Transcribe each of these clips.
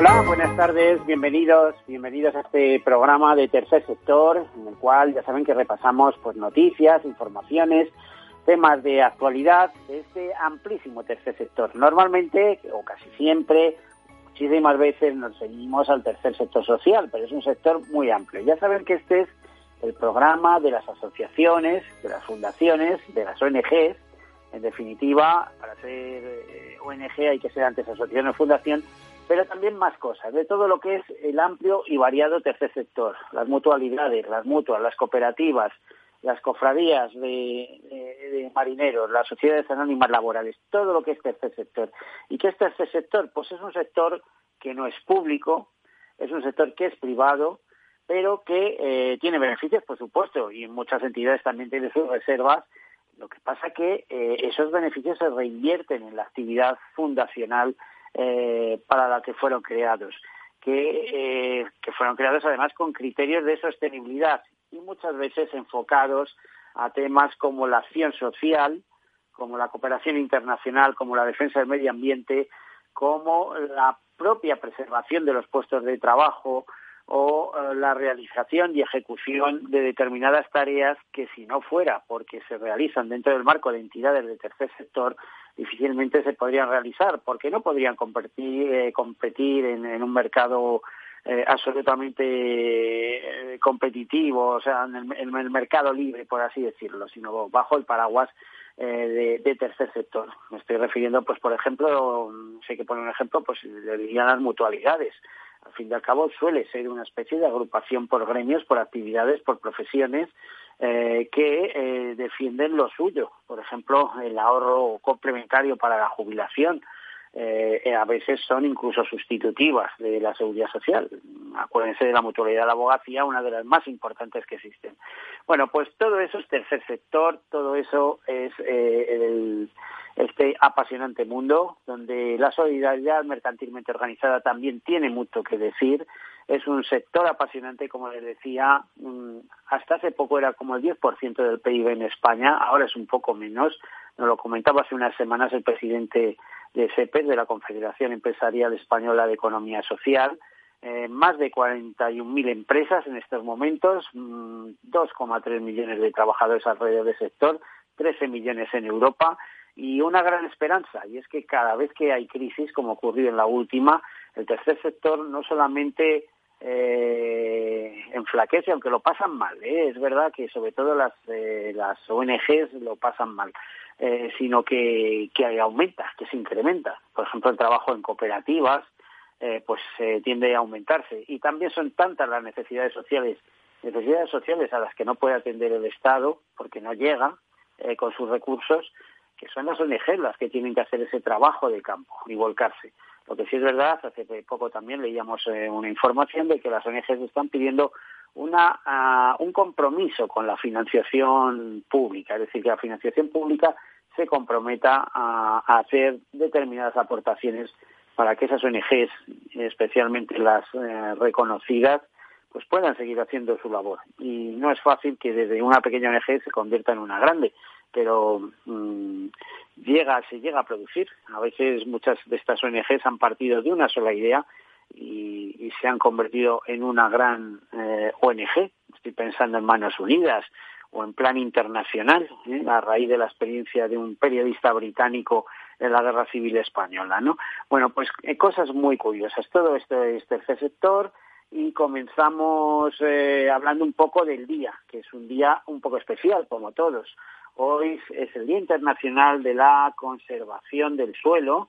Hola, buenas tardes, bienvenidos, bienvenidos a este programa de tercer sector, en el cual ya saben que repasamos pues noticias, informaciones, temas de actualidad de este amplísimo tercer sector. Normalmente, o casi siempre, muchísimas veces nos seguimos al tercer sector social, pero es un sector muy amplio. Ya saben que este es el programa de las asociaciones, de las fundaciones, de las ONGs. En definitiva, para ser eh, ONG hay que ser antes asociación o fundación, pero también más cosas, de todo lo que es el amplio y variado tercer sector, las mutualidades, las mutuas, las cooperativas, las cofradías de, marineros, las sociedades anónimas laborales, todo lo que es tercer sector. ¿Y qué es tercer sector? Pues es un sector que no es público, es un sector que es privado, pero que eh, tiene beneficios, por supuesto, y en muchas entidades también tiene sus reservas. Lo que pasa que eh, esos beneficios se reinvierten en la actividad fundacional eh, para la que fueron creados, que, eh, que fueron creados además con criterios de sostenibilidad y muchas veces enfocados a temas como la acción social, como la cooperación internacional, como la defensa del medio ambiente, como la propia preservación de los puestos de trabajo, o eh, la realización y ejecución de determinadas tareas que si no fuera porque se realizan dentro del marco de entidades del tercer sector difícilmente se podrían realizar porque no podrían competir, eh, competir en, un mercado eh, absolutamente competitivo, o sea, en el, mercado libre, por así decirlo, sino bajo el paraguas de, tercer sector. Me estoy refiriendo, pues, por ejemplo, sé que poner un ejemplo, pues, dirían las mutualidades al fin y al cabo suele ser una especie de agrupación por gremios, por actividades, por profesiones eh, que eh, defienden lo suyo. Por ejemplo, el ahorro complementario para la jubilación. Eh, a veces son incluso sustitutivas de la seguridad social. Acuérdense de la mutualidad de la abogacía, una de las más importantes que existen. Bueno, pues todo eso es tercer sector, todo eso es el, este apasionante mundo donde la solidaridad mercantilmente organizada también tiene mucho que decir. Es un sector apasionante, como les decía, mm, hasta hace poco era como el 10% del PIB en España, ahora es un poco menos. Nos lo comentaba hace unas semanas el presidente de CEPES, de la Confederación Empresarial Española de Economía Social. Eh, más de 41.000 empresas en estos momentos, 2,3 mm, millones de trabajadores alrededor del sector, 13 millones en Europa y una gran esperanza, y es que cada vez que hay crisis, como ocurrió en la última, el tercer sector no solamente eh, enflaquece, aunque lo pasan mal, ¿eh? es verdad que sobre todo las, eh, las ONGs lo pasan mal, eh, sino que, que aumenta, que se incrementa. Por ejemplo, el trabajo en cooperativas, eh, pues tiende a aumentarse. Y también son tantas las necesidades sociales, necesidades sociales a las que no puede atender el Estado, porque no llega con sus recursos, que son las ONG las que tienen que hacer ese trabajo de campo y volcarse. Lo que sí es verdad, hace poco también leíamos eh, una información de que las ONG están pidiendo una, ah, un compromiso con la financiación pública, es decir, que la financiación pública se comprometa a, hacer determinadas aportaciones para que esas ONGs, especialmente las eh, reconocidas, pues puedan seguir haciendo su labor. Y no es fácil que desde una pequeña ONG se convierta en una grande pero mm, llega, se llega a producir. A veces muchas de estas ONGs han partido de una sola idea y, se han convertido en una gran eh, ONG. Estoy pensando en Manos Unidas o en plan internacional, ¿eh? a raíz de la experiencia de un periodista británico en la Guerra Civil Española, ¿no? Bueno, pues eh, cosas muy curiosas. Todo esto es tercer sector y comenzamos eh, hablando un poco del día, que es un día un poco especial, como todos. Hoy es el Día Internacional de la Conservación del Suelo.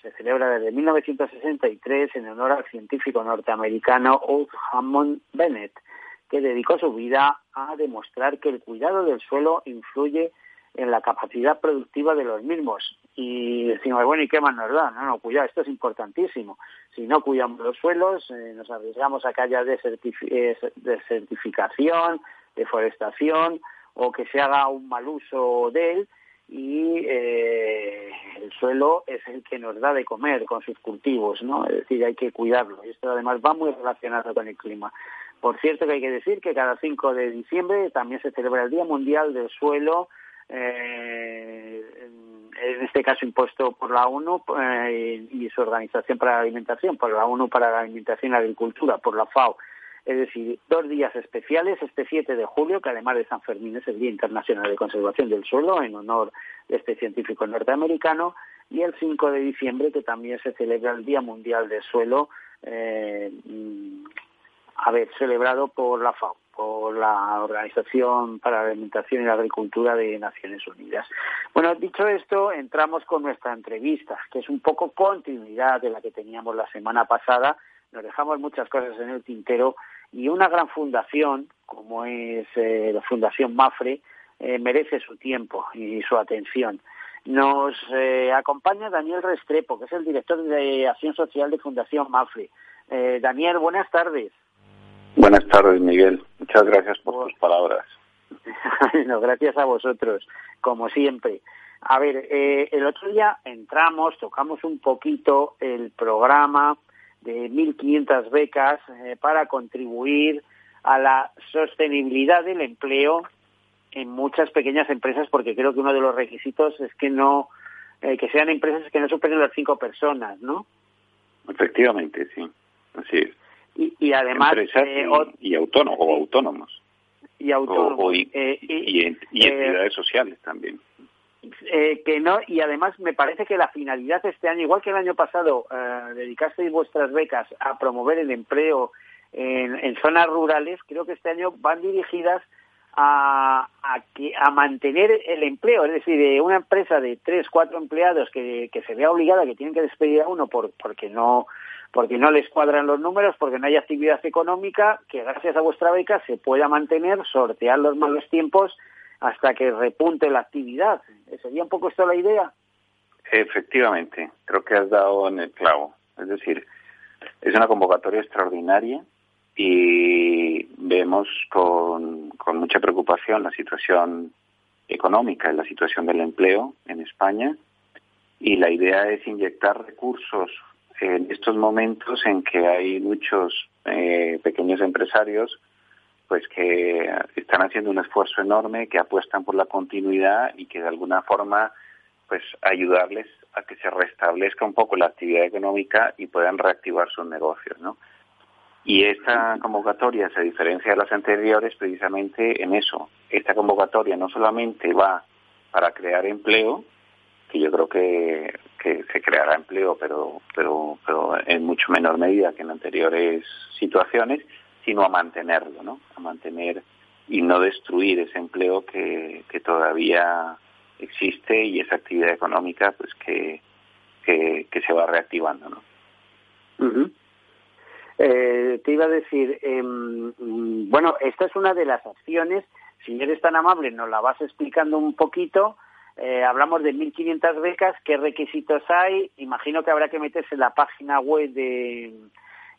Se celebra desde 1963 en honor al científico norteamericano Old Hammond Bennett, que dedicó su vida a demostrar que el cuidado del suelo influye en la capacidad productiva de los mismos. Y decimos, bueno, ¿y qué más nos da? No, no, cuidado, esto es importantísimo. Si no cuidamos los suelos, eh, nos arriesgamos a que haya eh, desertificación, deforestación o que se haga un mal uso de él y eh, el suelo es el que nos da de comer con sus cultivos, ¿no? Es decir, hay que cuidarlo. Y esto además va muy relacionado con el clima. Por cierto que hay que decir que cada 5 de diciembre también se celebra el Día Mundial del Suelo, eh, en este caso impuesto por la ONU eh, y su Organización para la Alimentación, por la ONU para la Alimentación y la Agricultura, por la FAO. Es decir, dos días especiales, este 7 de julio, que además de San Fermín es el Día Internacional de Conservación del Suelo, en honor de este científico norteamericano, y el 5 de diciembre, que también se celebra el Día Mundial del Suelo, eh, a ver, celebrado por la FAO, por la Organización para la Alimentación y la Agricultura de Naciones Unidas. Bueno, dicho esto, entramos con nuestra entrevista, que es un poco continuidad de la que teníamos la semana pasada, nos dejamos muchas cosas en el tintero y una gran fundación como es eh, la Fundación Mafre eh, merece su tiempo y su atención. Nos eh, acompaña Daniel Restrepo, que es el director de Acción Social de Fundación Mafre. Daniel, buenas tardes. Buenas tardes, Miguel. Muchas gracias por tus palabras. no, gracias a vosotros, como siempre. A ver, el otro día entramos, tocamos un poquito el programa de 1.500 becas eh, para contribuir a la sostenibilidad del empleo en muchas pequeñas empresas, porque creo que uno de los requisitos es que no eh, que sean empresas que no superen las cinco personas, ¿no? Efectivamente, sí, así es. Y, además eh, y, autónomos o autónomos. y autónomos y, entidades sociales también. eh, que no, y además me parece que la finalidad este año, igual que el año pasado, eh, dedicasteis vuestras becas a promover el empleo en, zonas rurales, creo que este año van dirigidas a, a, mantener el empleo, es decir, de una empresa de tres, cuatro empleados que, se vea obligada, que tienen que despedir a uno por, porque no porque no les cuadran los números, porque no hay actividad económica, que gracias a vuestra beca se pueda mantener, sortear los malos tiempos hasta que repunte la actividad. ¿Sería un poco esto la idea? Efectivamente, creo que has dado en el clavo. Es decir, es una convocatoria extraordinaria y vemos con, con mucha preocupación la situación económica y la situación del empleo en España y la idea es inyectar recursos en estos momentos en que hay muchos eh, pequeños empresarios pues que están haciendo un esfuerzo enorme, que apuestan por la continuidad y que de alguna forma pues ayudarles a que se restablezca un poco la actividad económica y puedan reactivar sus negocios, ¿no? Y esta convocatoria se diferencia de las anteriores precisamente en eso. Esta convocatoria no solamente va para crear empleo, que yo creo que, que se creará empleo, pero, pero, pero en mucho menor medida que en anteriores situaciones, sino a mantenerlo, ¿no? A mantener y no destruir ese empleo que, que todavía existe y esa actividad económica pues que, que, se va reactivando, ¿no? eh, te iba a decir, eh, bueno, esta es una de las acciones, si eres tan amable, nos la vas explicando un poquito. Eh, hablamos de 1.500 becas, ¿qué requisitos hay? Imagino que habrá que meterse en la página web de,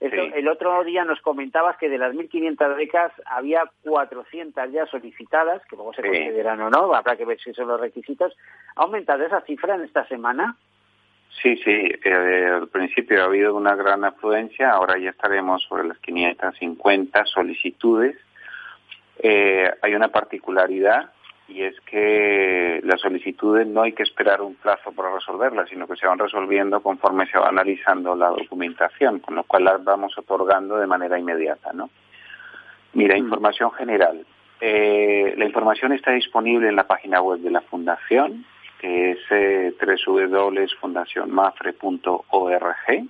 el otro día nos comentabas que de las 1.500 becas había 400 ya solicitadas, que luego se consideran o no, habrá que ver si son los requisitos. ¿Ha aumentado esa cifra en esta semana? Sí, sí, eh, al principio ha habido una gran afluencia, ahora ya estaremos sobre las 550 solicitudes. Eh, hay una particularidad y es que las solicitudes no hay que esperar un plazo para resolverlas, sino que se van resolviendo conforme se va analizando la documentación, con lo cual las vamos otorgando de manera inmediata, ¿no? Mira, mm. información general. Eh, la información está disponible en la página web de la Fundación, que es eh, www.fundacionmafre.org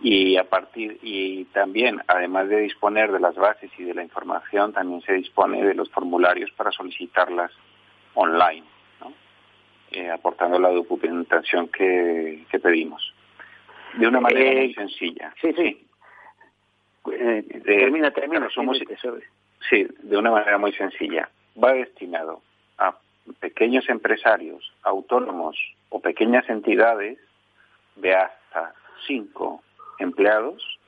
y a partir y también además de disponer de las bases y de la información también se dispone de los formularios para solicitarlas online eh, aportando la documentación que, que pedimos. De una manera muy eh, sencilla. sí sí. Eh, termina termina somos, sí de una manera muy sencilla. Va destinado a pequeños empresarios, autónomos o pequeñas entidades de hasta cinco empleados,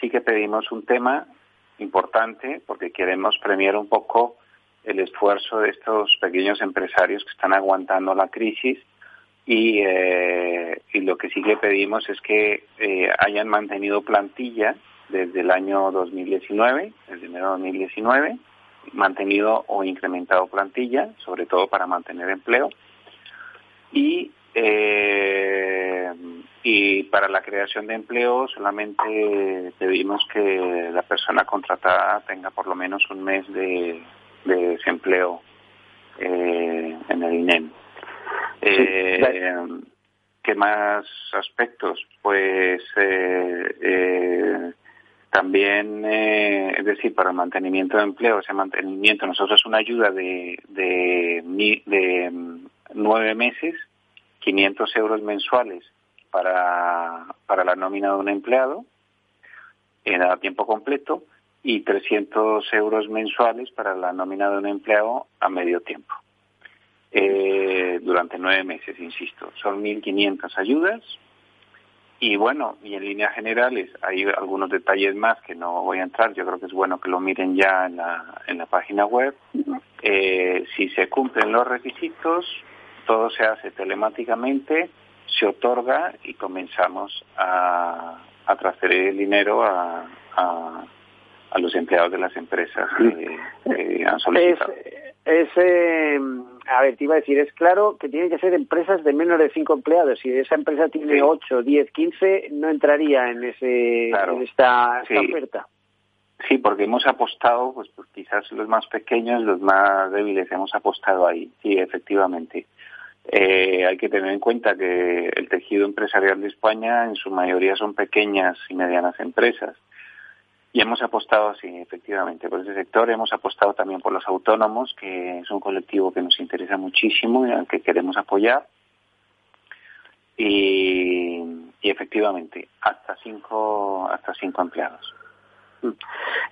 sí que pedimos un tema importante porque queremos premiar un poco el esfuerzo de estos pequeños empresarios que están aguantando la crisis y, eh, y lo que sí que pedimos es que eh, hayan mantenido plantilla desde el año 2019, desde enero de 2019, mantenido o incrementado plantilla, sobre todo para mantener empleo. Y, eh, y para la creación de empleo solamente pedimos que la persona contratada tenga por lo menos un mes de, desempleo eh, en el INEM. Eh, ¿Qué más aspectos? Pues eh, también, eh, es decir, para el mantenimiento de empleo, ese mantenimiento, nosotros una ayuda de, de, de mm, nueve meses, 500 euros mensuales para, para la nómina de un empleado en a tiempo completo y 300 euros mensuales para la nómina de un empleado a medio tiempo. Eh, durante nueve meses, insisto. Son 1.500 ayudas y bueno, y en líneas generales hay algunos detalles más que no voy a entrar. Yo creo que es bueno que lo miren ya en la, en la página web. Eh, si se cumplen los requisitos, todo se hace telemáticamente, se otorga y comenzamos a, a transferir el dinero a, a, a, los empleados de las empresas que han solicitado. Es, es a ver, te iba a decir, es claro que tienen que ser empresas de menos de cinco empleados. Si esa empresa tiene ocho, diez, quince, no entraría en, ese, esta, oferta. Sí, porque hemos apostado, pues, pues, quizás los más pequeños, los más débiles, hemos apostado ahí. Sí, efectivamente. Eh, hay que tener en cuenta que el tejido empresarial de España en su mayoría son pequeñas y medianas empresas. Y hemos apostado, sí, efectivamente, por ese sector. Hemos apostado también por los autónomos, que es un colectivo que nos interesa muchísimo y al que queremos apoyar. Y, efectivamente, hasta cinco, hasta cinco empleados.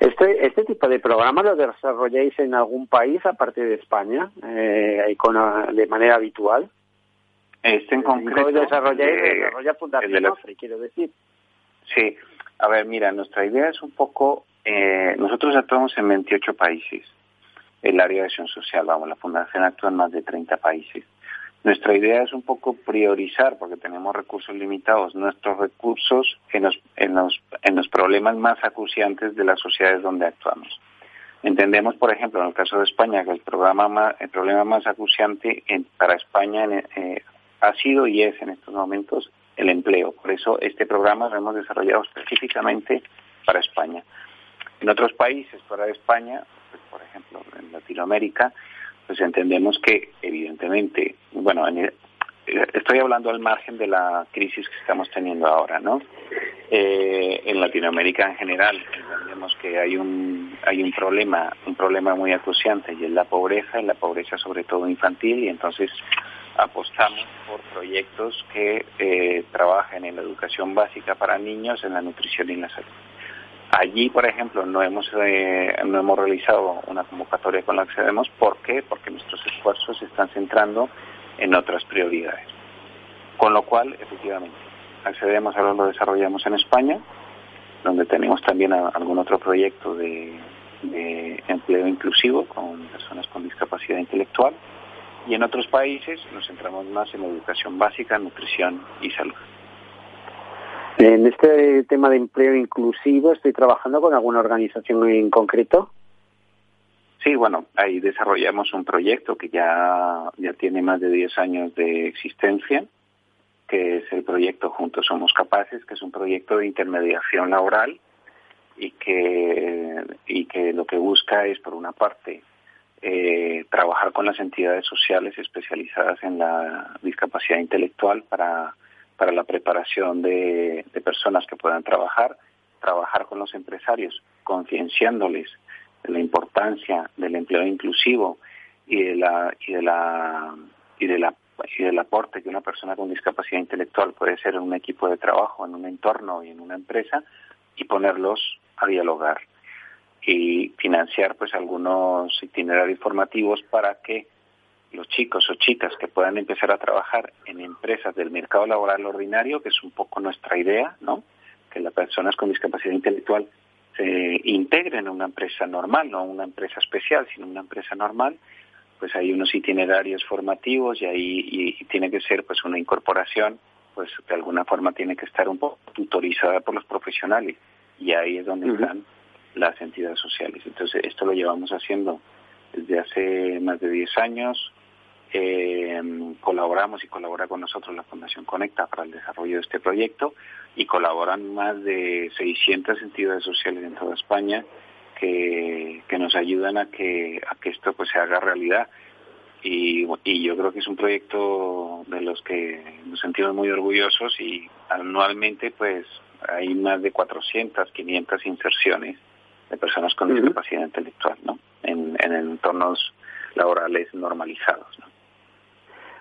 Este, este tipo de programa lo desarrolláis en algún país aparte de España, eh, de manera habitual. Este en concreto. Lo desarrolláis, desarrolla Fundación quiero decir. Sí, a ver, mira, nuestra idea es un poco, eh, nosotros actuamos en 28 países, el área de acción social, vamos, la Fundación actúa en más de 30 países. Nuestra idea es un poco priorizar, porque tenemos recursos limitados, nuestros recursos en los, en los, en los problemas más acuciantes de las sociedades donde actuamos. Entendemos, por ejemplo, en el caso de España, que el, programa el problema más acuciante para España eh, ha sido y es en estos momentos el empleo. Por eso este programa lo hemos desarrollado específicamente para España. En otros países fuera de España, pues, por ejemplo en Latinoamérica, pues entendemos que evidentemente, bueno, estoy hablando al margen de la crisis que estamos teniendo ahora, ¿no? Eh, en Latinoamérica en general entendemos que hay un hay un problema un problema muy acuciante y es la pobreza, y la pobreza sobre todo infantil y entonces apostamos por proyectos que eh, trabajen en la educación básica para niños, en la nutrición y en la salud. Allí, por ejemplo, no hemos, eh, no hemos realizado una convocatoria con la que accedemos. ¿Por qué? Porque nuestros esfuerzos se están centrando en otras prioridades. Con lo cual, efectivamente, accedemos, ahora lo desarrollamos en España, donde tenemos también algún otro proyecto de empleo inclusivo con personas con discapacidad intelectual y en otros países nos centramos más en educación básica, nutrición y salud. En este tema de empleo inclusivo, ¿estoy trabajando con alguna organización en concreto? Sí, bueno, ahí desarrollamos un proyecto que ya, ya tiene más de 10 años de existencia, que es el proyecto Juntos Somos Capaces, que es un proyecto de intermediación laboral y que, y que lo que busca es, por una parte, eh, trabajar con las entidades sociales especializadas en la discapacidad intelectual para, para la preparación de, personas que puedan trabajar, trabajar con los empresarios, concienciándoles de la importancia del empleo inclusivo y de la y de la y de la y del aporte que una persona con discapacidad intelectual puede ser en un equipo de trabajo, en un entorno y en una empresa y ponerlos a dialogar y financiar pues algunos itinerarios formativos para que los chicos o chicas que puedan empezar a trabajar en empresas del mercado laboral ordinario, que es un poco nuestra idea, ¿no? Que las personas con discapacidad intelectual se integren en una empresa normal, no una empresa especial, sino una empresa normal, pues hay unos itinerarios formativos y ahí y tiene que ser pues una incorporación, pues de alguna forma tiene que estar un poco tutorizada por los profesionales y ahí es donde están las entidades sociales. Entonces esto lo llevamos haciendo desde hace más de 10 años. Eh, colaboramos y colabora con nosotros la Fundación Conecta para el desarrollo de este proyecto y colaboran más de 600 entidades sociales en toda España que, que nos ayudan a que, a que esto pues se haga realidad. Y, y yo creo que es un proyecto de los que nos sentimos muy orgullosos y anualmente pues hay más de 400, 500 inserciones de personas con discapacidad intelectual ¿no? en, en entornos laborales normalizados. ¿no?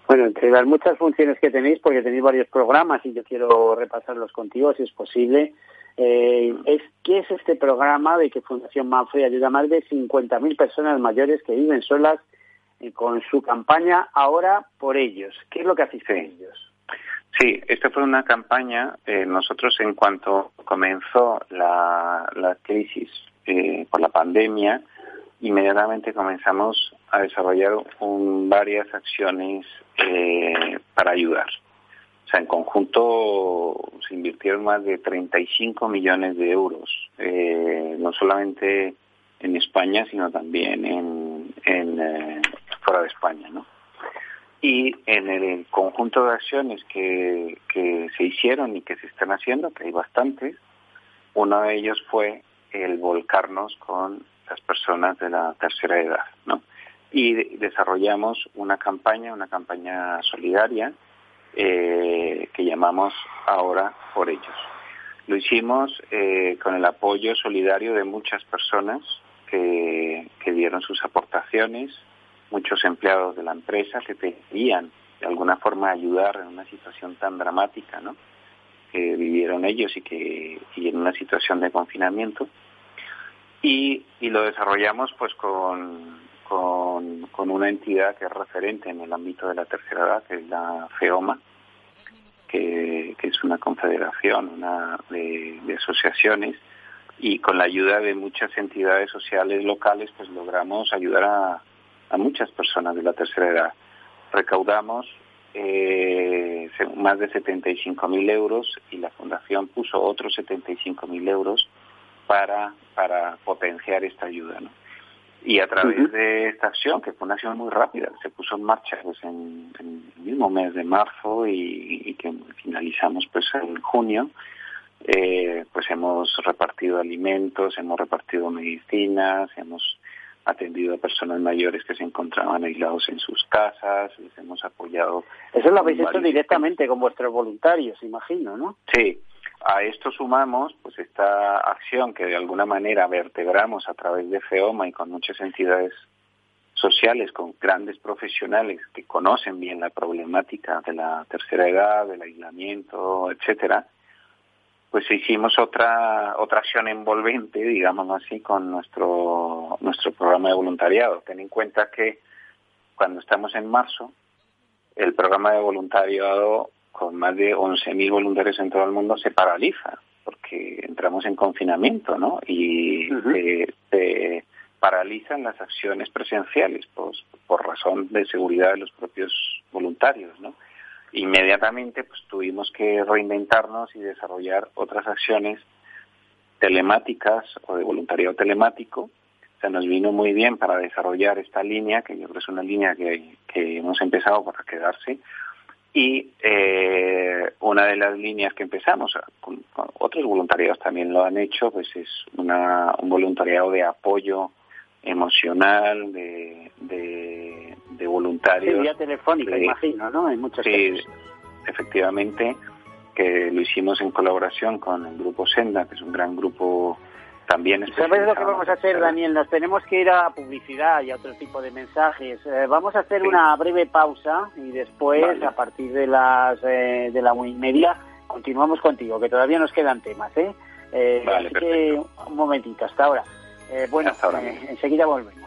Bueno, entre las muchas funciones que tenéis, porque tenéis varios programas y yo quiero repasarlos contigo, si es posible, eh, es, ¿qué es este programa de que Fundación Manfred ayuda a más de 50.000 personas mayores que viven solas eh, con su campaña Ahora por ellos? ¿Qué es lo que hacéis con ellos? Sí, esta fue una campaña, eh, nosotros en cuanto comenzó la, la crisis eh, por la pandemia, inmediatamente comenzamos a desarrollar un, varias acciones eh, para ayudar. O sea, en conjunto se invirtieron más de 35 millones de euros, eh, no solamente en España, sino también en, eh, fuera de España, ¿no? Y en el conjunto de acciones que, que se hicieron y que se están haciendo, que hay bastantes, uno de ellos fue el volcarnos con las personas de la tercera edad, ¿no? Y desarrollamos una campaña, una campaña solidaria eh, que llamamos Ahora por ellos. Lo hicimos eh, con el apoyo solidario de muchas personas que, dieron sus aportaciones, muchos empleados de la empresa que pedían de alguna forma ayudar en una situación tan dramática, ¿no? que vivieron ellos y que y en una situación de confinamiento y, y lo desarrollamos pues con, con, una entidad que es referente en el ámbito de la tercera edad, que es la FEOMA, que, que es una confederación una de, de, asociaciones, y con la ayuda de muchas entidades sociales locales, pues logramos ayudar a, a muchas personas de la tercera edad. Recaudamos eh, más de 75 mil euros y la fundación puso otros 75 mil euros para, para potenciar esta ayuda. ¿no? Y a través uh -huh. de esta acción, que fue una acción muy rápida, se puso en marcha pues, en, en el mismo mes de marzo y, y que finalizamos pues en junio, eh, pues hemos repartido alimentos, hemos repartido medicinas, hemos atendido a personas mayores que se encontraban aislados en sus casas, les hemos apoyado. Eso lo habéis hecho directamente con vuestros voluntarios, imagino, ¿no? Sí, a esto sumamos pues esta acción que de alguna manera vertebramos a través de FEOMA y con muchas entidades sociales, con grandes profesionales que conocen bien la problemática de la tercera edad, del aislamiento, etcétera, pues hicimos otra otra acción envolvente, digamos así, con nuestro nuestro programa de voluntariado. Ten en cuenta que cuando estamos en marzo, el programa de voluntariado con más de 11.000 voluntarios en todo el mundo se paraliza porque entramos en confinamiento, ¿no? Y uh -huh. se, se, paralizan las acciones presenciales pues, por razón de seguridad de los propios voluntarios, ¿no? Inmediatamente pues tuvimos que reinventarnos y desarrollar otras acciones telemáticas o de voluntariado telemático. O sea, nos vino muy bien para desarrollar esta línea, que yo creo que es una línea que, que hemos empezado para quedarse, y eh, una de las líneas que empezamos, con, con, otros voluntariados también lo han hecho, pues es una, un voluntariado de apoyo emocional, de, de, de voluntarios. Vía telefónica, de, imagino, ¿no? En muchos sí, casos. efectivamente, que lo hicimos en colaboración con el grupo Senda, que es un gran grupo también ¿Sabes lo que vamos a hacer, Daniel? Nos tenemos que ir a publicidad y a otro tipo de mensajes. Eh, vamos a hacer sí. una breve pausa y después, vale. a partir de las eh, de la una y media, continuamos contigo, que todavía nos quedan temas, ¿eh? eh vale, así que un momentito, hasta ahora. Eh, bueno, hasta ahora enseguida volvemos.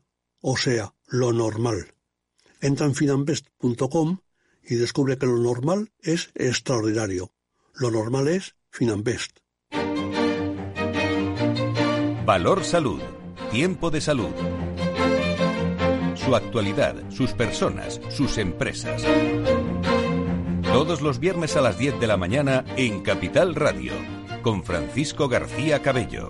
o sea, lo normal. Entra en finambest.com y descubre que lo normal es extraordinario. Lo normal es Finambest. Valor Salud. Tiempo de salud. Su actualidad, sus personas, sus empresas. Todos los viernes a las 10 de la mañana en Capital Radio, con Francisco García Cabello.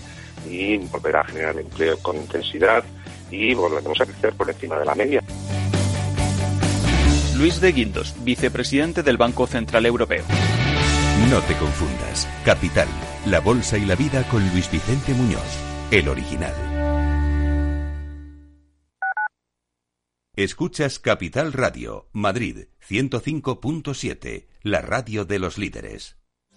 y volverá a generar empleo con intensidad y volveremos a crecer por encima de la media. Luis de Guindos, vicepresidente del Banco Central Europeo. No te confundas. Capital, la bolsa y la vida con Luis Vicente Muñoz, el original. Escuchas Capital Radio, Madrid 105.7, la radio de los líderes.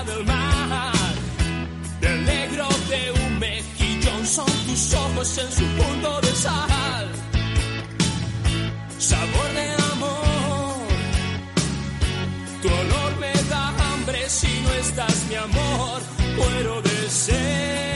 Del mar, del negro de un mejillón son tus ojos en su punto de sal, sabor de amor, tu olor me da hambre si no estás mi amor, muero de sed.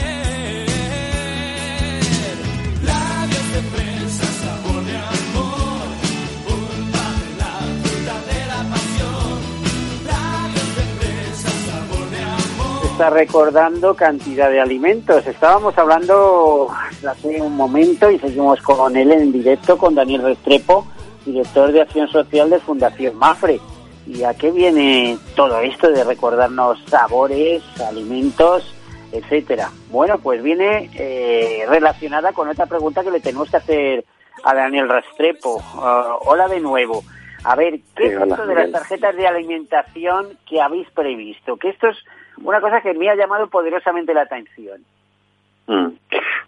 Está recordando cantidad de alimentos. Estábamos hablando hace un momento y seguimos con él en directo con Daniel Restrepo, director de Acción Social de Fundación Mafre. ¿Y a qué viene todo esto de recordarnos sabores, alimentos, etcétera? Bueno, pues viene eh, relacionada con otra pregunta que le tenemos que hacer a Daniel Restrepo. Ah, hola de nuevo. A ver, ¿qué Sí, es hola, esto de las tarjetas de alimentación que habéis previsto? Que esto es una cosa que me ha llamado poderosamente la atención. Mm.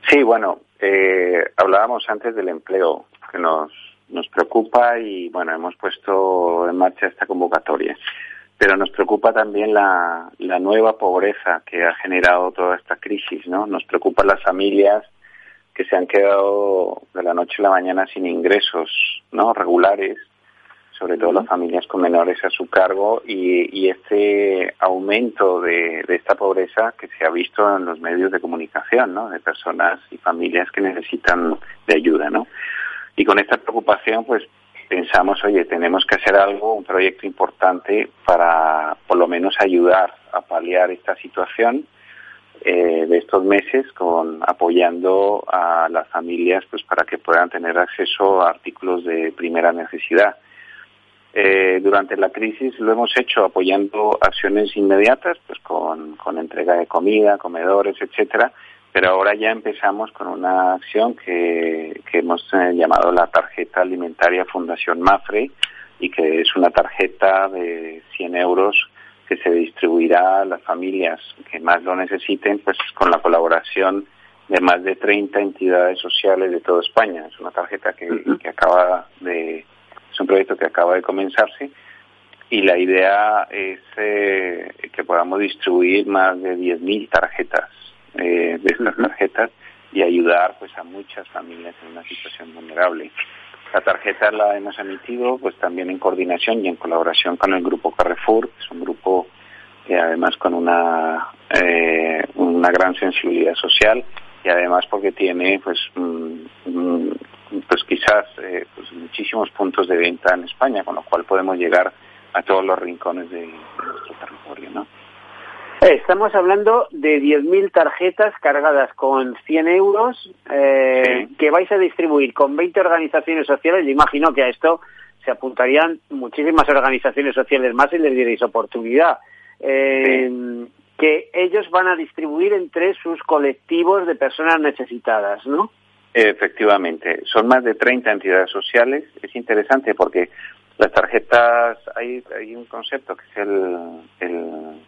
Sí, bueno, eh, hablábamos antes del empleo que nos, nos preocupa y bueno, hemos puesto en marcha esta convocatoria. Pero nos preocupa también la, la nueva pobreza que ha generado toda esta crisis, ¿no? Nos preocupan las familias que se han quedado de la noche a la mañana sin ingresos, ¿no? Regulares, sobre todo las familias con menores a su cargo y, este aumento de, esta pobreza que se ha visto en los medios de comunicación, ¿no? De personas y familias que necesitan de ayuda. Y con esta preocupación, pues pensamos, oye, tenemos que hacer algo, un proyecto importante para por lo menos ayudar a paliar esta situación eh, de estos meses con apoyando a las familias pues para que puedan tener acceso a artículos de primera necesidad. Eh, durante la crisis lo hemos hecho apoyando acciones inmediatas, pues con, con entrega de comida, comedores, etcétera, pero ahora ya empezamos con una acción que, que hemos eh, llamado la tarjeta alimentaria Fundación Mafre y que es una tarjeta de 100 euros que se distribuirá a las familias que más lo necesiten, pues con la colaboración de más de 30 entidades sociales de toda España. Es una tarjeta que, que acaba de, es un proyecto que acaba de comenzarse y la idea es eh, que podamos distribuir más de 10.000 tarjetas eh, de estas tarjetas y ayudar pues a muchas familias en una situación vulnerable. La tarjeta la hemos emitido pues también en coordinación y en colaboración con el grupo Carrefour, que es un grupo además con una eh, una gran sensibilidad social y además porque tiene pues mm, mm, pues quizás eh, pues muchísimos puntos de venta en España, con lo cual podemos llegar a todos los rincones de, de nuestro territorio, ¿no? Eh, Estamos hablando de 10.000 tarjetas cargadas con 100 euros eh, que vais a distribuir con 20 organizaciones sociales. Yo imagino que a esto se apuntarían muchísimas organizaciones sociales más y les diréis oportunidad. Eh, Que ellos van a distribuir entre sus colectivos de personas necesitadas, ¿no? Efectivamente, son más de 30 entidades sociales. Es interesante porque las tarjetas, hay, hay un concepto que es el,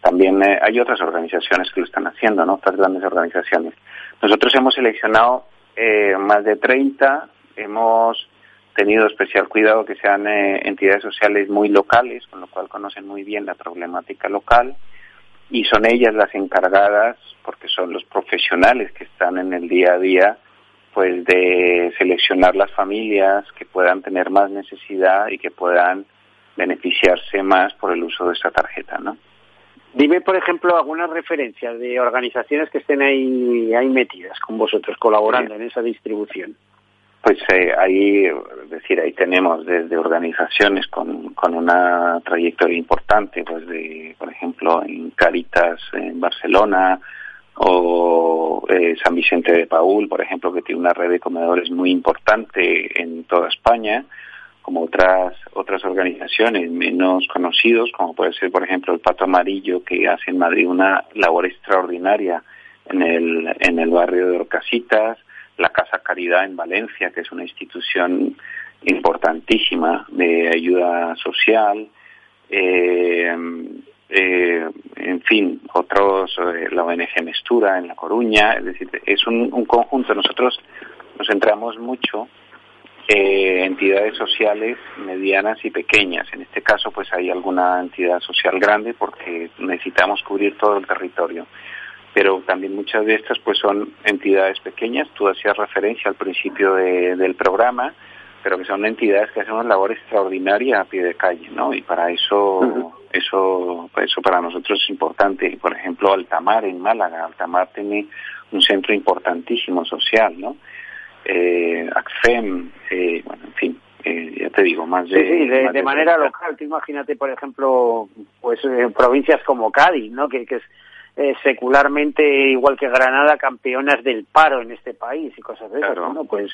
también eh, hay otras organizaciones que lo están haciendo, ¿no? Otras grandes organizaciones. Nosotros hemos seleccionado eh, más de 30, hemos tenido especial cuidado que sean eh, entidades sociales muy locales, con lo cual conocen muy bien la problemática local y son ellas las encargadas, porque son los profesionales que están en el día a día, pues de seleccionar las familias que puedan tener más necesidad y que puedan beneficiarse más por el uso de esta tarjeta, ¿no? Dime, por ejemplo, algunas referencias de organizaciones que estén ahí, ahí metidas con vosotros, colaborando en esa distribución. Pues eh, ahí, es decir, ahí tenemos desde organizaciones con, con una trayectoria importante, pues de, por ejemplo, en Caritas en Barcelona, o eh, San Vicente de Paul, por ejemplo, que tiene una red de comedores muy importante en toda España, como otras otras organizaciones menos conocidos, como puede ser, por ejemplo, el Pato Amarillo, que hace en Madrid una labor extraordinaria en el, en el barrio de Orcasitas, la Casa Caridad en Valencia, que es una institución importantísima de ayuda social, eh, eh, en fin, otros, eh, la ONG Mestura en La Coruña, es decir, es un, un conjunto. Nosotros nos centramos mucho eh, entidades sociales medianas y pequeñas. En este caso, pues hay alguna entidad social grande porque necesitamos cubrir todo el territorio. Pero también muchas de estas, pues son entidades pequeñas. Tú hacías referencia al principio de- del programa, pero que son entidades que hacen una labor extraordinaria a pie de calle, ¿no? Y para eso, eso, eso para nosotros es importante. Por ejemplo, Altamar en Málaga. Altamar tiene un centro importantísimo social, ¿no? eh, ACFEM, eh, bueno, en fin, eh, ya te digo, más de... Sí, sí, de, más de manera 30. local. Tú imagínate, por ejemplo, pues en provincias como Cádiz, ¿no? Que, que es eh, secularmente, igual que Granada, campeonas del paro en este país y cosas de esas. Bueno, pues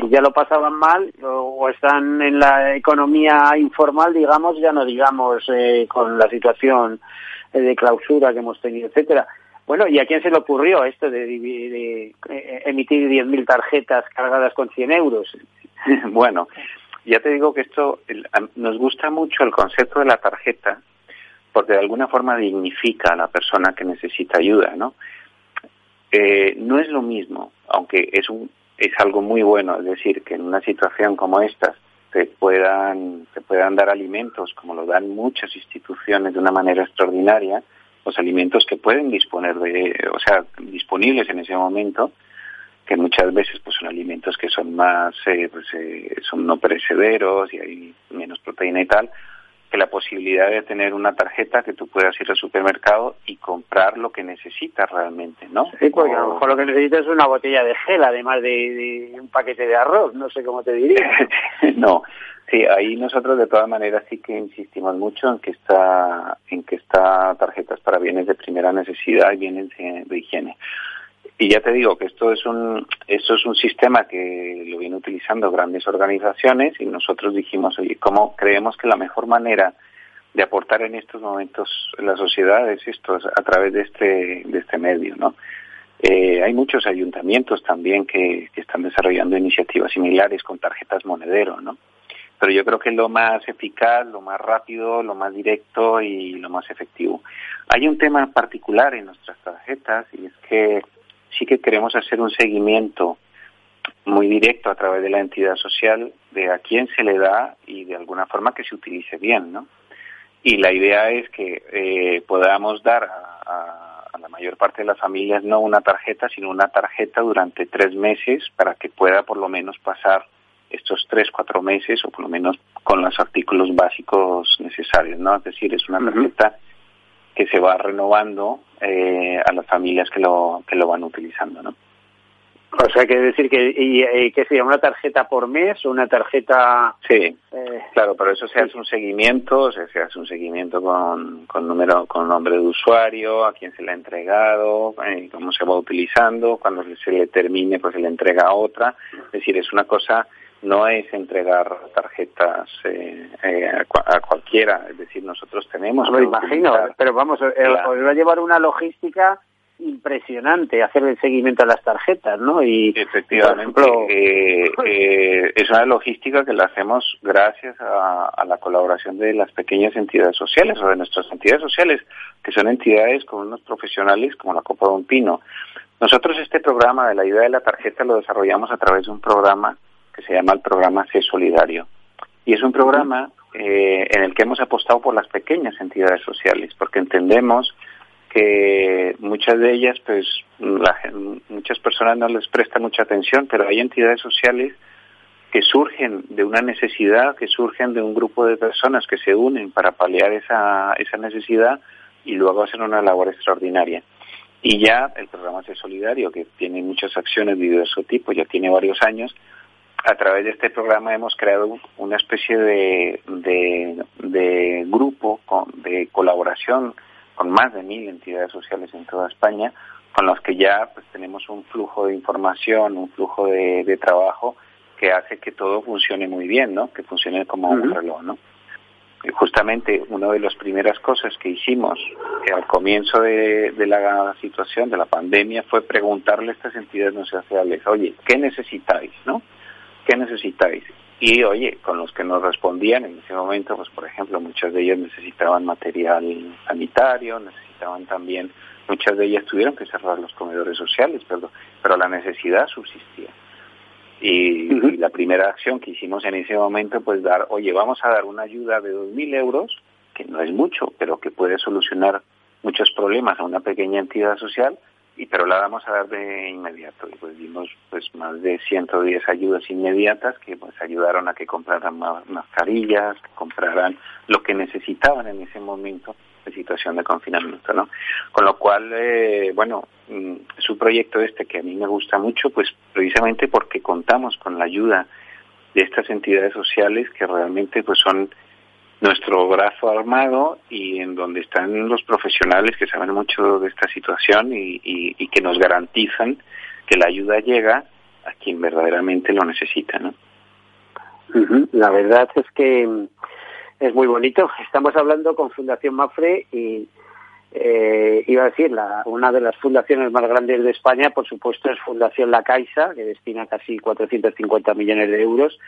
si ya lo pasaban mal o, están en la economía informal, digamos, ya no digamos eh, con la situación eh, de clausura que hemos tenido, etcétera. Bueno, ¿y a quién se le ocurrió esto de, divi- de, eh, emitir 10.000 tarjetas cargadas con 100 euros? bueno, ya te digo que esto el- nos gusta mucho el concepto de la tarjeta porque de alguna forma dignifica a la persona que necesita ayuda, ¿no? Eh, no es lo mismo, aunque es un es algo muy bueno, es decir, que en una situación como esta te puedan te puedan dar alimentos como lo dan muchas instituciones de una manera extraordinaria, los alimentos que pueden disponer de, o sea, disponibles en ese momento, que muchas veces pues son alimentos que son más eh, pues, eh, son no perecederos y hay menos proteína y tal que la posibilidad de tener una tarjeta que tú puedas ir al supermercado y comprar lo que necesitas realmente, ¿no? Sí, porque a lo mejor lo que necesitas es una botella de gel, además de, de un paquete de arroz, no sé cómo te diría. no, sí, ahí nosotros de todas maneras sí que insistimos mucho en que está en que esta tarjeta es para bienes de primera necesidad y bienes de, de higiene. Y ya te digo que esto es un esto es un sistema que lo vienen utilizando grandes organizaciones y nosotros dijimos, oye, ¿cómo creemos que la mejor manera de aportar en estos momentos en la sociedad es esto, es a través de este de este medio, ¿no? Eh, hay muchos ayuntamientos también que, que están desarrollando iniciativas similares con tarjetas monedero, ¿no? Pero yo creo que es lo más eficaz, lo más rápido, lo más directo y lo más efectivo. Hay un tema particular en nuestras tarjetas y es que sí que queremos hacer un seguimiento muy directo a través de la entidad social de a quién se le da y de alguna forma que se utilice bien, ¿no? Y la idea es que eh, podamos dar a, a- a la mayor parte de las familias no una tarjeta, sino una tarjeta durante tres meses para que pueda por lo menos pasar estos tres, cuatro meses o por lo menos con los artículos básicos necesarios, ¿no? Es decir, es una tarjeta que se va renovando eh, a las familias que lo, que lo van utilizando, ¿no? O sea, que decir que, y, y, ¿qué sería? ¿Una tarjeta por mes o una tarjeta...? Sí, eh, claro, pero eso se hace un seguimiento, o sea, se hace un seguimiento con, con número, con nombre de usuario, a quién se le ha entregado, eh, cómo se va utilizando, cuando se le termine, pues se le entrega otra. Es decir, es una cosa, no es entregar tarjetas eh, eh, a, cua- a cualquiera, es decir, nosotros tenemos lo imagino, pero vamos, eh, os va a llevar una logística impresionante hacer el seguimiento a las tarjetas, ¿no? Y Efectivamente, por ejemplo, eh, eh, es una logística que la hacemos gracias a, a la colaboración de las pequeñas entidades sociales o de nuestras entidades sociales, que son entidades con unos profesionales como la Copa de un Pino. Nosotros este programa de la idea de la tarjeta lo desarrollamos a través de un programa que se llama el programa C Solidario. Y es un programa eh, en el que hemos apostado por las pequeñas entidades sociales, porque entendemos que muchas de ellas, pues la muchas personas no les prestan mucha atención, pero hay entidades sociales que surgen de una necesidad, que surgen de un grupo de personas que se unen para paliar esa, esa necesidad y luego hacen una labor extraordinaria. Y ya el programa C Solidario, que tiene muchas acciones de diverso tipo, ya tiene varios años, a través de este programa hemos creado una especie de, de, de grupo con- de colaboración con más de mil entidades sociales en toda España con los que ya pues tenemos un flujo de información, un flujo de, de trabajo que hace que todo funcione muy bien, ¿no? Que funcione como un reloj, ¿no? Y justamente una de las primeras cosas que hicimos al comienzo de, de la situación, de la pandemia, fue preguntarle a estas entidades no sociales, oye, ¿qué necesitáis, no? ¿Qué necesitáis? Y oye, con los que nos respondían en ese momento, pues por ejemplo, muchas de ellas necesitaban material sanitario, necesitaban también, muchas de ellas tuvieron que cerrar los comedores sociales, pero, pero la necesidad subsistía. Y, y la primera acción que hicimos en ese momento, pues dar, oye, vamos a dar una ayuda de 2.000 euros, que no es mucho, pero que puede solucionar muchos problemas a una pequeña entidad social, y pero la vamos a dar de inmediato. Y pues dimos pues más de 110 ayudas inmediatas que pues ayudaron a que compraran ma- mascarillas, que compraran lo que necesitaban en ese momento de situación de confinamiento, ¿no? Con lo cual, eh, bueno, mm, es un proyecto este que a mí me gusta mucho, pues precisamente porque contamos con la ayuda de estas entidades sociales que realmente pues son nuestro brazo armado y en donde están los profesionales que saben mucho de esta situación y, y- que nos garantizan que la ayuda llega a quien verdaderamente lo necesita, ¿no? La verdad es que mm, es muy bonito. Estamos hablando con Fundación Mafre y eh, iba a decir, la, una de las fundaciones más grandes de España, por supuesto, es Fundación La Caixa, que destina casi 450 millones de euros.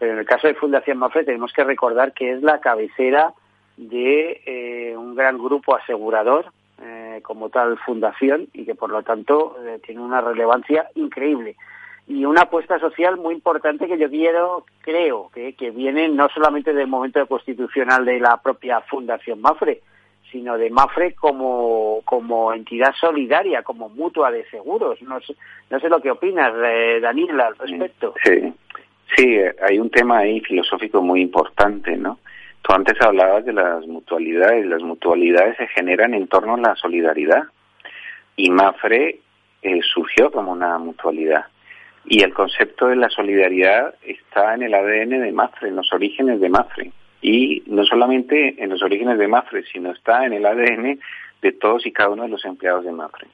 Pero en el caso de Fundación Mafre tenemos que recordar que es la cabecera de eh, un gran grupo asegurador eh, como tal fundación y que por lo tanto eh, tiene una relevancia increíble y una apuesta social muy importante que yo quiero, creo, que, que viene no solamente del momento constitucional de la propia Fundación Mafre, sino de Mafre como, como entidad solidaria, como mutua de seguros. No sé, no sé lo que opinas, eh, Daniela, al respecto. Sí, sí, hay un tema ahí filosófico muy importante, ¿no? Tú antes hablabas de las mutualidades, las mutualidades se generan en torno a la solidaridad y Mafre eh, surgió como una mutualidad. Y el concepto de la solidaridad está en el ADN de Mafre, en los orígenes de Mafre. Y no solamente en los orígenes de Mafre, sino está en el ADN de todos y cada uno de los empleados de Mafre.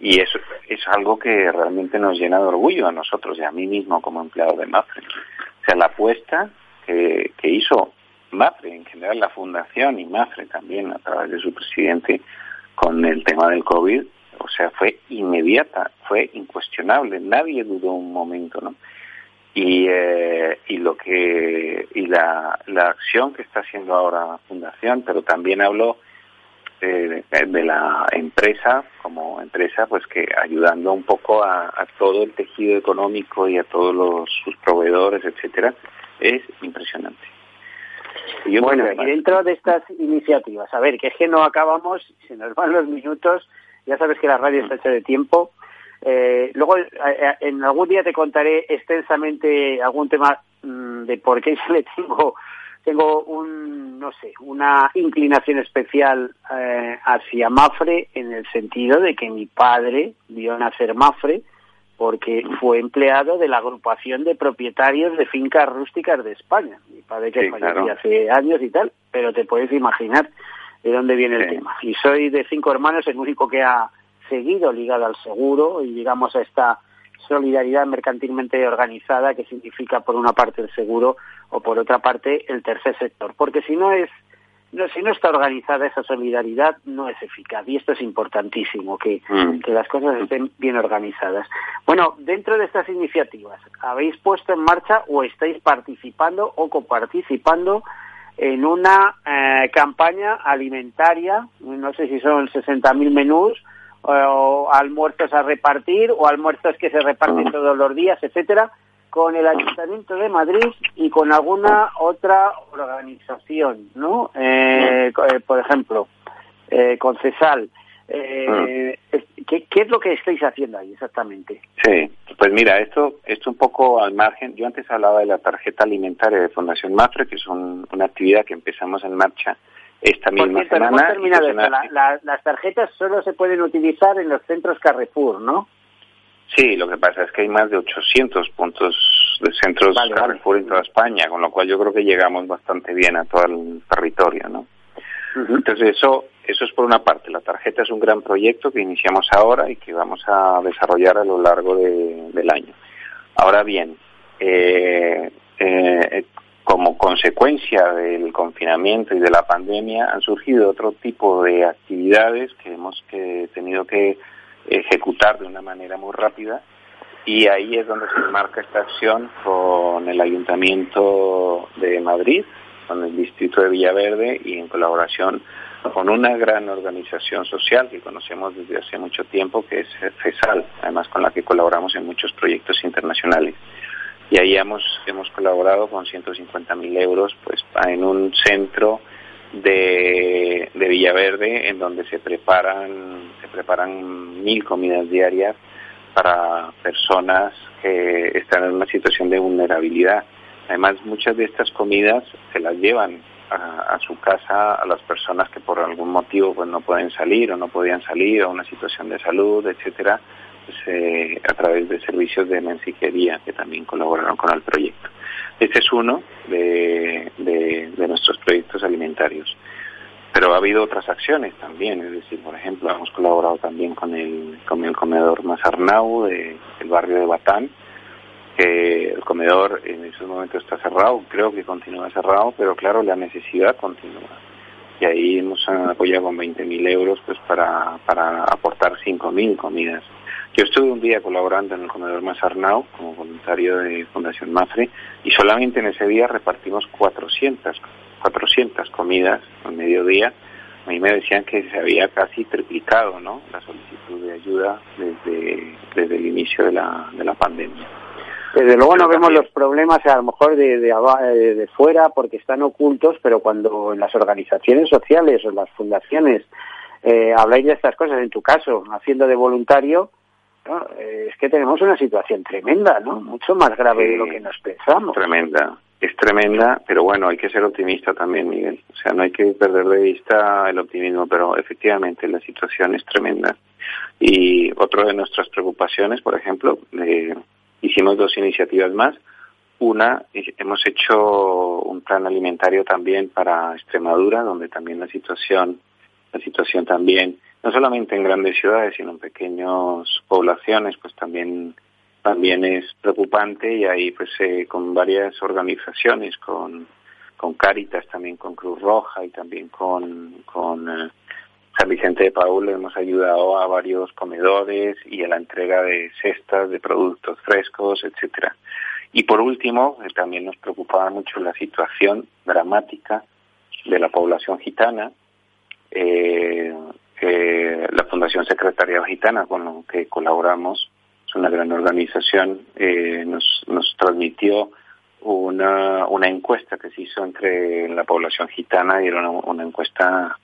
Y eso es algo que realmente nos llena de orgullo a nosotros y a mí mismo como empleado de Mafre. O sea, la apuesta que, que hizo Mafre, en general la fundación y Mafre también a través de su presidente con el tema del COVID, o sea, fue inmediata, fue incuestionable, nadie dudó un momento, ¿no? Y, eh, y lo que y la, la acción que está haciendo ahora la fundación, pero también hablo eh, de la empresa como empresa, pues que ayudando un poco a, a todo el tejido económico y a todos los, sus proveedores, etcétera, es impresionante. Y yo bueno, y dentro de estas iniciativas, a ver, que es que no acabamos, se nos van los minutos, ya sabes que la radio está hecha de tiempo. Eh, luego, eh, eh, en algún día te contaré extensamente algún tema mm, de por qué yo le tengo, tengo un, no sé, una inclinación especial eh, hacia Mafre en el sentido de que mi padre vio nacer Mafre porque fue empleado de la agrupación de propietarios de fincas rústicas de España. Mi padre que Sí, falleció claro. hace años y tal, pero te puedes imaginar de dónde viene el tema. Y soy de cinco hermanos el único que ha seguido ligado al seguro y digamos a esta solidaridad mercantilmente organizada que significa por una parte el seguro o por otra parte el tercer sector. Porque si no es no, si no está organizada esa solidaridad no es eficaz y esto es importantísimo que, Mm. que las cosas estén bien organizadas. Bueno, dentro de estas iniciativas, ¿habéis puesto en marcha o estáis participando o coparticipando en una eh, campaña alimentaria? No sé si son 60.000 menús o almuerzos a repartir o almuerzos que se reparten todos los días, etcétera, con el Ayuntamiento de Madrid y con alguna otra organización, ¿no? Eh, eh, por ejemplo, eh, con CESAL. Eh, ¿qué, qué es lo que estáis haciendo ahí exactamente? Sí, pues mira, esto, esto un poco al margen. Yo antes hablaba de la tarjeta alimentaria de Fundación Mafre, que es un- una actividad que empezamos en marcha esta misma cierto, semana. terminado y que es esto. La- la- las tarjetas solo se pueden utilizar en los centros Carrefour, ¿no? Sí, lo que pasa es que hay más de 800 puntos de centros Vale, vale. Carrefour en toda España, con lo cual yo creo que llegamos bastante bien a todo el territorio, ¿no? Entonces eso, eso es por una parte. La tarjeta es un gran proyecto que iniciamos ahora y que vamos a desarrollar a lo largo de- del año. Ahora bien, eh, eh, como consecuencia del confinamiento y de la pandemia han surgido otro tipo de actividades que hemos tenido que ejecutar de una manera muy rápida y ahí es donde se marca esta acción con el Ayuntamiento de Madrid, con el Distrito de Villaverde y en colaboración con una gran organización social que conocemos desde hace mucho tiempo, que es FESAL, además con la que colaboramos en muchos proyectos internacionales. Y ahí hemos, hemos colaborado con 150.000 euros pues, en un centro de, de Villaverde en donde se preparan, se preparan mil comidas diarias para personas que están en una situación de vulnerabilidad. Además, muchas de estas comidas se las llevan a, a su casa a las personas que por algún motivo pues no pueden salir o no podían salir o una situación de salud, etcétera, eh, a través de servicios de mensajería que también colaboraron con el proyecto. Este es uno de, nuestros proyectos alimentarios. Pero ha habido otras acciones también, es decir, por ejemplo, hemos colaborado también con el, con el comedor Mazarnau de- del barrio de Batán, que el comedor en esos momentos está cerrado, creo que continúa cerrado, pero claro, la necesidad continúa. Y ahí hemos apoyado con 20.000 euros pues para, para aportar 5.000 comidas. Yo estuve un día colaborando en el comedor Mazarnau como voluntario de Fundación Mafre y solamente en ese día repartimos 400, 400 comidas al mediodía. A mí me decían que se había casi triplicado ¿no? la solicitud de ayuda desde, desde el inicio de la, de la pandemia. Desde luego no vemos los problemas a lo mejor de, de, eh, de fuera porque están ocultos, pero cuando en las organizaciones sociales o en las fundaciones eh, habláis de estas cosas, en tu caso, haciendo de voluntario, ¿no? Eh, es que tenemos una situación tremenda, ¿no? Mucho más grave de lo que nos pensamos. Tremenda, es tremenda, pero bueno, hay que ser optimista también, Miguel. O sea, no hay que perder de vista el optimismo, pero efectivamente la situación es tremenda. Y otra de nuestras preocupaciones, por ejemplo, eh, hicimos dos iniciativas más. Una, eh, hemos hecho un plan alimentario también para Extremadura, donde también la situación, la situación también, no solamente en grandes ciudades, sino en pequeñas poblaciones, pues también también es preocupante y ahí pues eh, con varias organizaciones, con, con Cáritas, también con Cruz Roja y también con, con eh, San Vicente de Paul hemos ayudado a varios comedores y a la entrega de cestas de productos frescos, etcétera. Y por último, eh, también nos preocupaba mucho la situación dramática de la población gitana. Eh, eh, la Fundación Secretariado Gitana, con la que colaboramos, es una gran organización, eh, nos, nos transmitió una, una encuesta que se hizo entre la población gitana y era una, una encuesta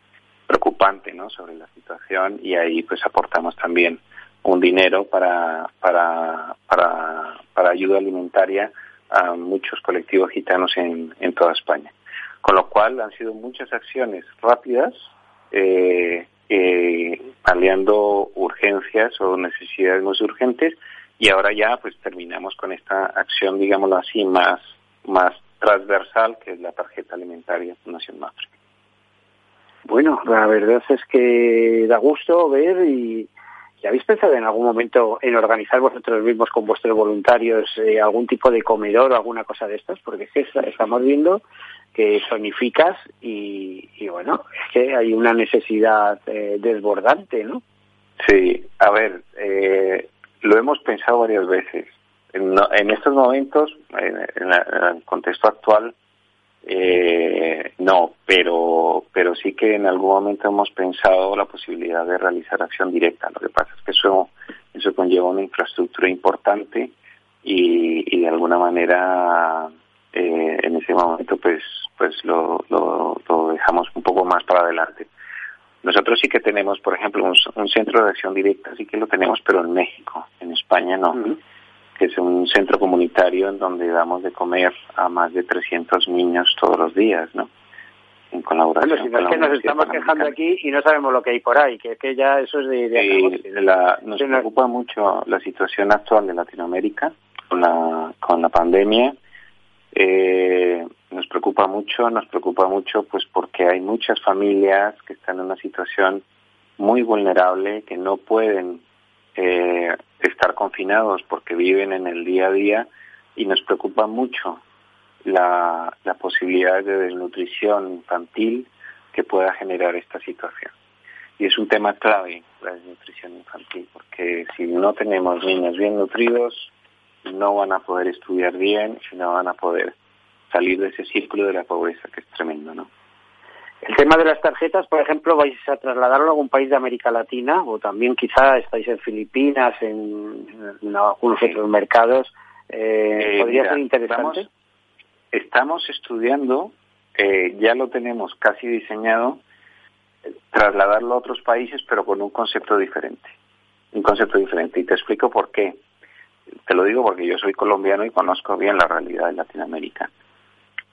preocupante ¿no? sobre la situación y ahí pues aportamos también un dinero para, para, para, para ayuda alimentaria a muchos colectivos gitanos en, en toda España. Con lo cual han sido muchas acciones rápidas, eh, eh, paliando urgencias o necesidades más urgentes y ahora ya pues terminamos con esta acción, digámoslo así, más, más transversal que es la tarjeta alimentaria Fundación Mafre. Bueno, la verdad es que da gusto ver y, y habéis pensado en algún momento en organizar vosotros mismos con vuestros voluntarios eh, algún tipo de comedor o alguna cosa de estas, porque es que estamos viendo que zonificas y, y bueno, es que hay una necesidad eh, desbordante, ¿no? Sí, a ver, eh, lo hemos pensado varias veces. En, en estos momentos, en, en la- en el contexto actual, eh, no, pero, pero sí que en algún momento hemos pensado la posibilidad de realizar acción directa. Lo que pasa es que eso, eso conlleva una infraestructura importante y, y de alguna manera eh, en ese momento pues, pues lo, lo, dejamos un poco más para adelante. Nosotros sí que tenemos, por ejemplo, un, un centro de acción directa, sí que lo tenemos, pero en México, en España no, que es un centro comunitario en donde damos de comer a más de 300 niños todos los días, ¿no? En colaboración Bueno, si no con es que nos estamos quejando aquí y no sabemos lo que hay por ahí, que, que ya eso es de... de Sí, la- nos preocupa mucho la situación actual de Latinoamérica con la, con la pandemia. Eh, Nos preocupa mucho, nos preocupa mucho pues porque hay muchas familias que están en una situación muy vulnerable, que no pueden eh, estar confinados porque viven en el día a día y nos preocupa mucho la, la posibilidad de desnutrición infantil que pueda generar esta situación. Y es un tema clave la desnutrición infantil, porque si no tenemos niños bien nutridos, no van a poder estudiar bien y no van a poder salir de ese círculo de la pobreza que es tremendo, ¿no? El tema de las tarjetas, por ejemplo, vais a trasladarlo a algún país de América Latina o también quizá estáis en Filipinas, en, en algunos otros mercados. Eh, Eh, ¿Podría mira, ser interesante? Estamos, estamos estudiando, eh, ya lo tenemos casi diseñado, trasladarlo a otros países, pero con un concepto diferente. Un concepto diferente. Y te explico por qué. Te lo digo porque yo soy colombiano y conozco bien la realidad de Latinoamérica.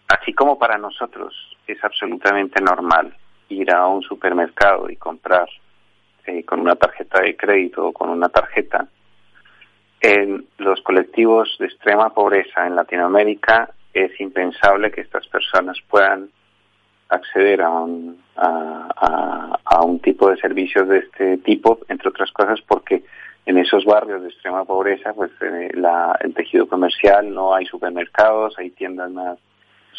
Así como para nosotros es absolutamente normal ir a un supermercado y comprar eh, con una tarjeta de crédito o con una tarjeta, en los colectivos de extrema pobreza en Latinoamérica es impensable que estas personas puedan acceder a un, a, un tipo de servicios de este tipo, entre otras cosas porque en esos barrios de extrema pobreza, pues eh, la- el tejido comercial, no hay supermercados, hay tiendas más,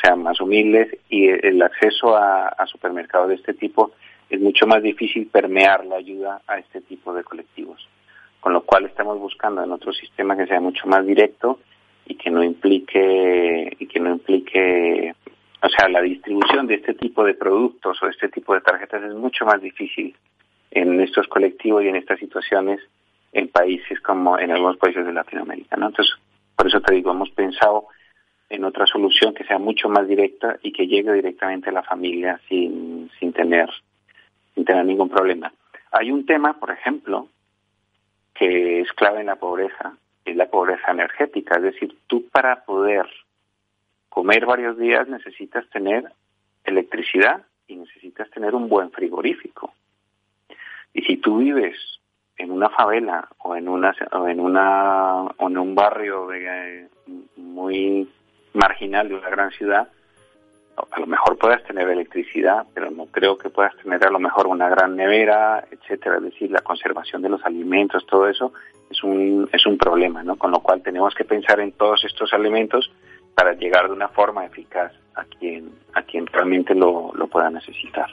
o sea, más humildes y el acceso a, a supermercados de este tipo es mucho más difícil permear la ayuda a este tipo de colectivos. Con lo cual estamos buscando en otro sistema que sea mucho más directo y que no implique y que no implique o sea la distribución de este tipo de productos o este tipo de tarjetas es mucho más difícil en estos colectivos y en estas situaciones en países como en algunos países de Latinoamérica ¿no? entonces por eso te digo hemos pensado en otra solución que sea mucho más directa y que llegue directamente a la familia sin sin tener sin tener ningún problema hay un tema por ejemplo que es clave en la pobreza, es la pobreza energética. Es decir, tú para poder comer varios días necesitas tener electricidad y necesitas tener un buen frigorífico. Y si tú vives en una favela o en una o en una o en un barrio de, muy marginal de una gran ciudad, a lo mejor puedas tener electricidad, pero no creo que puedas tener a lo mejor una gran nevera, etcétera. Es decir, la conservación de los alimentos, todo eso es un, es un problema, ¿no? Con lo cual tenemos que pensar en todos estos elementos para llegar de una forma eficaz a quien, a quien realmente lo, lo pueda necesitar.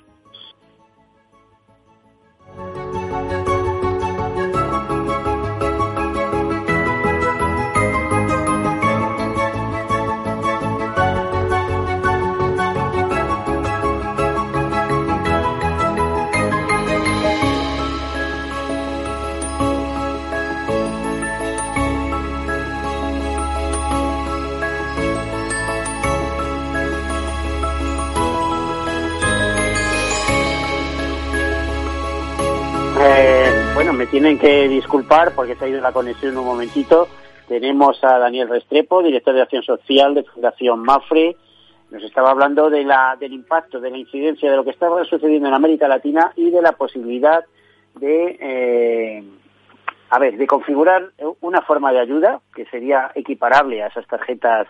Me tienen que disculpar porque se ha ido la conexión un momentito. Tenemos a Daniel Restrepo, director de Acción Social de Fundación Mafre. Nos estaba hablando de la, del impacto, de la incidencia de lo que está sucediendo en América Latina y de la posibilidad de, eh, a ver, de configurar una forma de ayuda que sería equiparable a esas tarjetas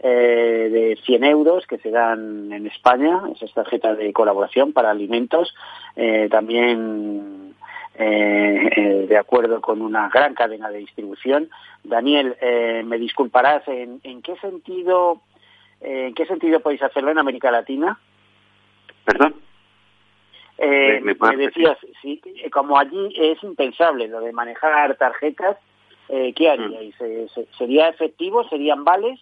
eh, de 100 euros que se dan en España, esas tarjetas de colaboración para alimentos, eh, también eh, eh, de acuerdo con una gran cadena de distribución. Daniel, eh, me disculparás, ¿en, en qué sentido eh, en qué sentido podéis hacerlo en América Latina? ¿Perdón? Eh, ¿Me- me puedes me decías, sí, como allí es impensable lo de manejar tarjetas, eh, ¿qué haríais? Eh, se- ¿Sería efectivo? ¿Serían vales?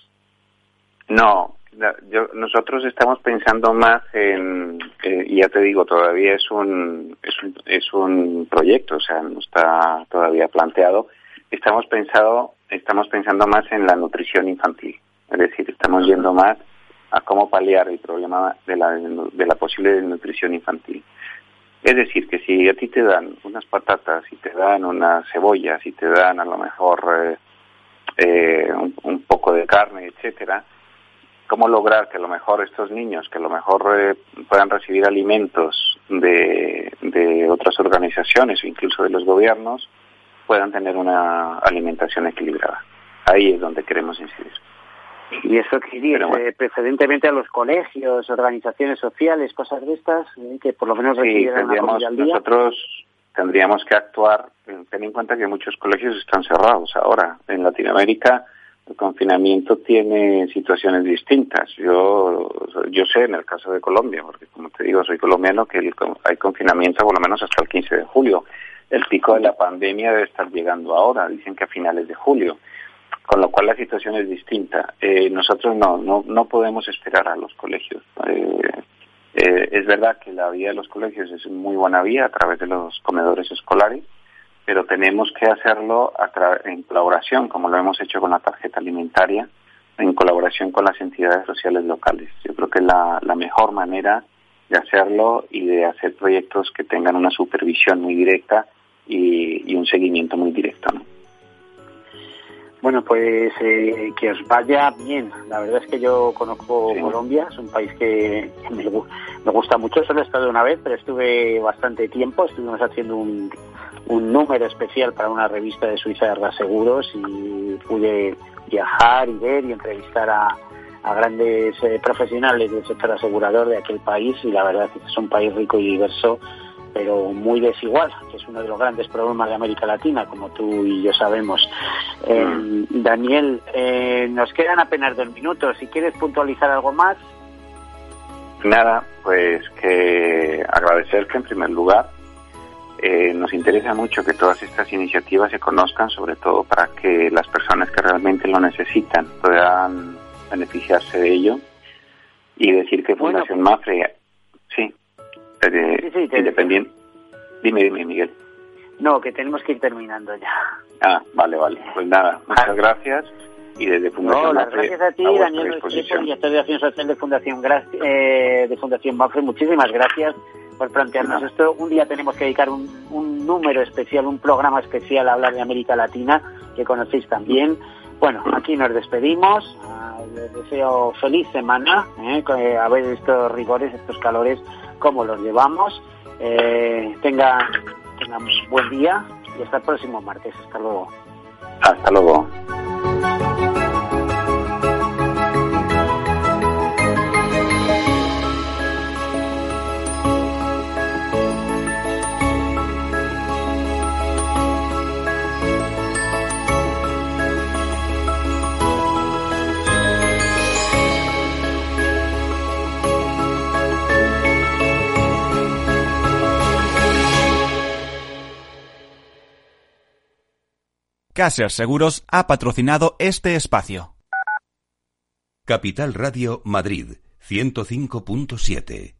No, la- yo, nosotros estamos pensando más en, eh, ya te digo, todavía es un, es un, es un proyecto, o sea, no está todavía planteado. Estamos pensado, estamos pensando más en la nutrición infantil, es decir, estamos yendo más a cómo paliar el problema de la, de la posible desnutrición infantil. Es decir, que si a ti te dan unas patatas, y te dan unas cebollas, y te dan a lo mejor eh, eh, un, un poco de carne, etcétera, cómo lograr que a lo mejor estos niños, que a lo mejor eh, puedan recibir alimentos de, de otras organizaciones o incluso de los gobiernos, puedan tener una alimentación equilibrada. Ahí es donde queremos incidir. Y eso iría Pero bueno. eh, preferentemente a los colegios, organizaciones sociales, cosas de estas, eh, que por lo menos Sí, recibieran una tendríamos, comida al día. nosotros tendríamos que actuar, ten en cuenta que muchos colegios están cerrados ahora. En Latinoamérica el confinamiento tiene situaciones distintas. Yo, yo sé en el caso de Colombia, porque como te digo, soy colombiano, que hay confinamiento por lo menos hasta el 15 de julio. El pico de la pandemia debe estar llegando ahora, dicen que a finales de julio con lo cual la situación es distinta. Eh, nosotros no, no, no podemos esperar a los colegios. Eh, eh, es verdad que la vía de los colegios es muy buena vía a través de los comedores escolares, pero tenemos que hacerlo a tra- en colaboración, como lo hemos hecho con la tarjeta alimentaria, en colaboración con las entidades sociales locales. Yo creo que es la, la mejor manera de hacerlo y de hacer proyectos que tengan una supervisión muy directa y, y un seguimiento muy directo. ¿no? Bueno, pues eh, que os vaya bien. La verdad es que yo conozco Sí. Colombia, es un país que me, me gusta mucho. Solo he estado una vez, pero estuve bastante tiempo. Estuvimos haciendo un, un número especial para una revista de Suiza de Seguros y pude viajar y ver y entrevistar a, a grandes eh, profesionales del sector asegurador de aquel país y la verdad es que es un país rico y diverso pero muy desigual, que es uno de los grandes problemas de América Latina, como tú y yo sabemos. Eh, Daniel, eh, nos quedan apenas dos minutos. Si quieres puntualizar algo más, Nada, pues que agradecerte en primer lugar. Eh, nos interesa mucho que todas estas iniciativas se conozcan, sobre todo para que las personas que realmente lo necesitan puedan beneficiarse de ello. Y decir que Bueno. Fundación Mafre, sí, eh, Sí, sí, te- independiente. Dime, dime, Miguel. no, que tenemos que ir terminando ya. Ah, vale, vale. Pues nada, muchas gracias. Y desde Fundación No, Mafre, gracias a ti, Daniel director de Acción Social de Fundación, eh, de Fundación Mafre. Muchísimas gracias por plantearnos esto. Un día tenemos que dedicar un, un número especial, un programa especial a hablar de América Latina, que conocéis también. Bueno, aquí nos despedimos. Ah, Les deseo feliz semana, eh, que a ver estos rigores, estos calores, cómo los llevamos. Eh, tengan buen día y hasta el próximo martes. Hasta luego. Hasta luego. Caser Seguros ha patrocinado este espacio. Capital Radio Madrid 105.7.